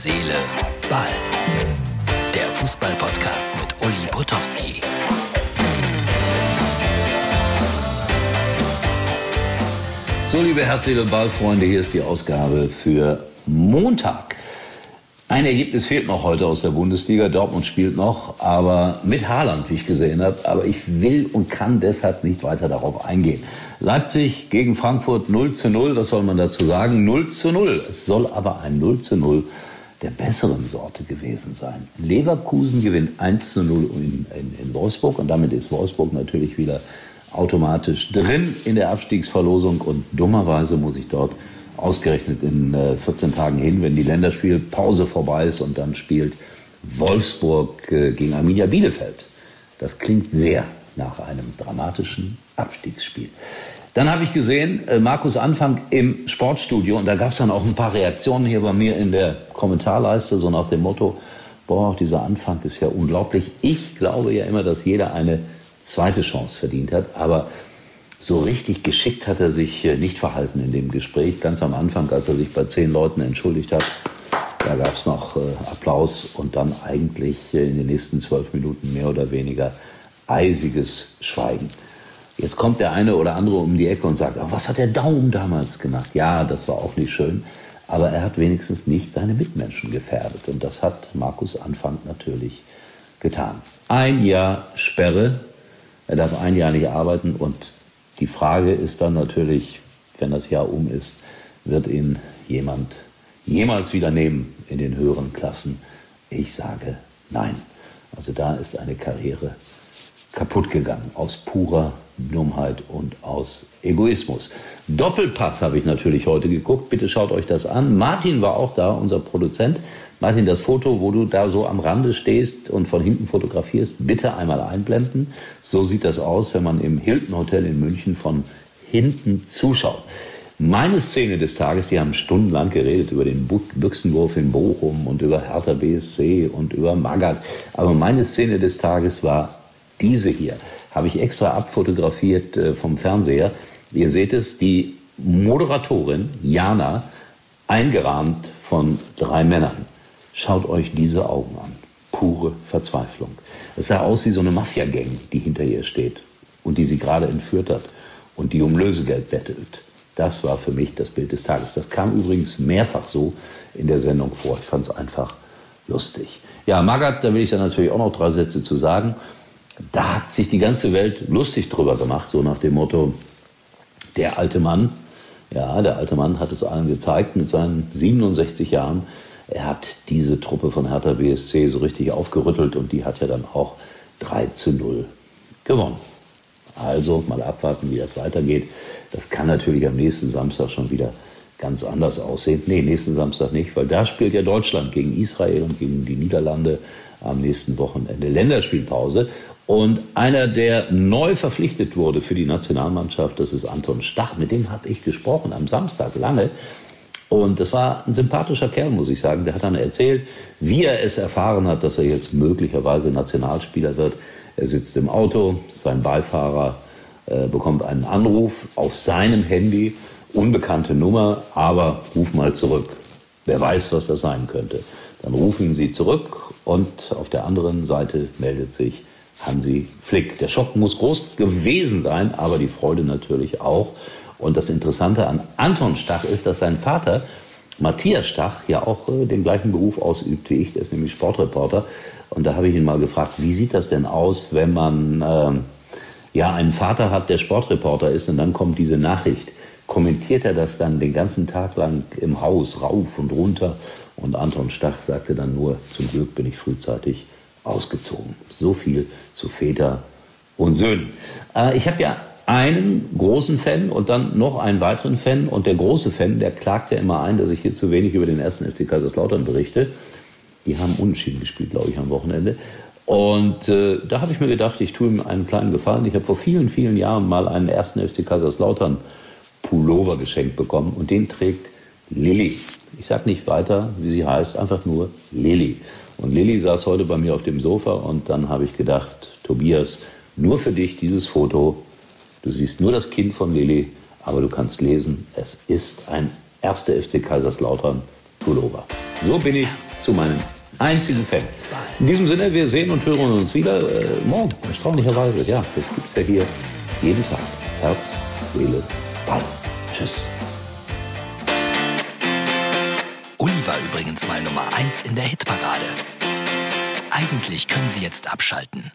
Seele, Ball. Der Fußball-Podcast mit Uli Potowski. So, liebe Herz, Seele, Ball-Freunde, hier ist die Ausgabe für Montag. Ein Ergebnis fehlt noch heute aus der Bundesliga. Dortmund spielt noch, aber mit Haaland, wie ich gesehen habe. Aber ich will und kann deshalb nicht weiter darauf eingehen. Leipzig gegen Frankfurt 0 zu 0. Was soll man dazu sagen? 0 zu 0. Es soll aber ein 0 zu 0 der besseren Sorte gewesen sein. Leverkusen gewinnt 1 zu 0 in, in, in Wolfsburg und damit ist Wolfsburg natürlich wieder automatisch drin in der Abstiegsverlosung und dummerweise muss ich dort ausgerechnet in äh, 14 Tagen hin, wenn die Länderspielpause vorbei ist und dann spielt Wolfsburg äh, gegen Arminia Bielefeld. Das klingt sehr nach einem dramatischen Abstiegsspiel. Dann habe ich gesehen, äh, Markus Anfang im Sportstudio und da gab es dann auch ein paar Reaktionen hier bei mir in der Kommentarleiste, so nach dem Motto, boah, dieser Anfang ist ja unglaublich. Ich glaube ja immer, dass jeder eine zweite Chance verdient hat, aber so richtig geschickt hat er sich äh, nicht verhalten in dem Gespräch. Ganz am Anfang, als er sich bei zehn Leuten entschuldigt hat, da gab es noch äh, Applaus und dann eigentlich äh, in den nächsten zwölf Minuten mehr oder weniger eisiges Schweigen. Jetzt kommt der eine oder andere um die Ecke und sagt, was hat der Daumen damals gemacht? Ja, das war auch nicht schön, aber er hat wenigstens nicht seine Mitmenschen gefährdet. Und das hat Markus Anfang natürlich getan. Ein Jahr Sperre, er darf ein Jahr nicht arbeiten und die Frage ist dann natürlich, wenn das Jahr um ist, wird ihn jemand jemals wieder nehmen in den höheren Klassen? Ich sage nein. Also da ist eine Karriere kaputt gegangen aus purer Dummheit und aus Egoismus. Doppelpass habe ich natürlich heute geguckt. Bitte schaut euch das an. Martin war auch da, unser Produzent. Martin, das Foto, wo du da so am Rande stehst und von hinten fotografierst, bitte einmal einblenden. So sieht das aus, wenn man im Hilton Hotel in München von hinten zuschaut. Meine Szene des Tages, die haben stundenlang geredet über den Büchsenwurf in Bochum und über Hertha BSC und über Magath. Aber meine Szene des Tages war diese hier. Habe ich extra abfotografiert äh, vom Fernseher. Ihr seht es, die Moderatorin Jana, eingerahmt von drei Männern. Schaut euch diese Augen an. Pure Verzweiflung. Es sah aus wie so eine Mafia-Gang, die hinter ihr steht und die sie gerade entführt hat und die um Lösegeld bettelt. Das war für mich das Bild des Tages. Das kam übrigens mehrfach so in der Sendung vor. Ich fand es einfach lustig. Ja, Magath, da will ich dann natürlich auch noch drei Sätze zu sagen. Da hat sich die ganze Welt lustig drüber gemacht, so nach dem Motto, der alte Mann, ja, der alte Mann hat es allen gezeigt mit seinen 67 Jahren er hat diese Truppe von Hertha BSC so richtig aufgerüttelt und die hat ja dann auch 3 zu 0 gewonnen. Also mal abwarten, wie das weitergeht. Das kann natürlich am nächsten Samstag schon wieder ganz anders aussehen. Nee, nächsten Samstag nicht, weil da spielt ja Deutschland gegen Israel und gegen die Niederlande am nächsten Wochenende Länderspielpause. Und einer, der neu verpflichtet wurde für die Nationalmannschaft, das ist Anton Stach. Mit dem habe ich gesprochen am Samstag lange. Und das war ein sympathischer Kerl, muss ich sagen. Der hat dann erzählt, wie er es erfahren hat, dass er jetzt möglicherweise Nationalspieler wird. Er sitzt im Auto, sein Beifahrer äh, bekommt einen Anruf auf seinem Handy, unbekannte Nummer, aber ruf mal zurück. Wer weiß, was das sein könnte. Dann rufen sie zurück und auf der anderen Seite meldet sich Hansi Flick. Der Schock muss groß gewesen sein, aber die Freude natürlich auch. Und das Interessante an Anton Stach ist, dass sein Vater, Matthias Stach, ja auch äh, den gleichen Beruf ausübt wie ich, der ist nämlich Sportreporter. Und da habe ich ihn mal gefragt, wie sieht das denn aus, wenn man äh, ja einen Vater hat, der Sportreporter ist und dann kommt diese Nachricht. Kommentiert er das dann den ganzen Tag lang im Haus rauf und runter? Und Anton Stach sagte dann nur, zum Glück bin ich frühzeitig ausgezogen. So viel zu Väter und Söhnen. Äh, ich habe ja einen großen Fan und dann noch einen weiteren Fan. Und der große Fan, der klagt ja immer ein, dass ich hier zu wenig über den ersten FC Kaiserslautern berichte. Die haben unentschieden gespielt, glaube ich, am Wochenende. Und äh, da habe ich mir gedacht, ich tue ihm einen kleinen Gefallen. Ich habe vor vielen, vielen Jahren mal einen ersten FC Kaiserslautern Pullover geschenkt bekommen und den trägt Lilly. Ich sage nicht weiter, wie sie heißt, einfach nur Lilly. Und Lilly saß heute bei mir auf dem Sofa und dann habe ich gedacht, Tobias, nur für dich dieses Foto Du siehst nur das Kind von Lilly, aber du kannst lesen, es ist ein erster FC Kaiserslautern Pullover. So bin ich zu meinem einzigen Fan. In diesem Sinne, wir sehen und hören uns wieder äh, morgen, erstaunlicherweise. Ja, das gibt's ja hier jeden Tag. Herz, Seele, Ball. Tschüss. Uli war übrigens mal Nummer 1 in der Hitparade. Eigentlich können Sie jetzt abschalten.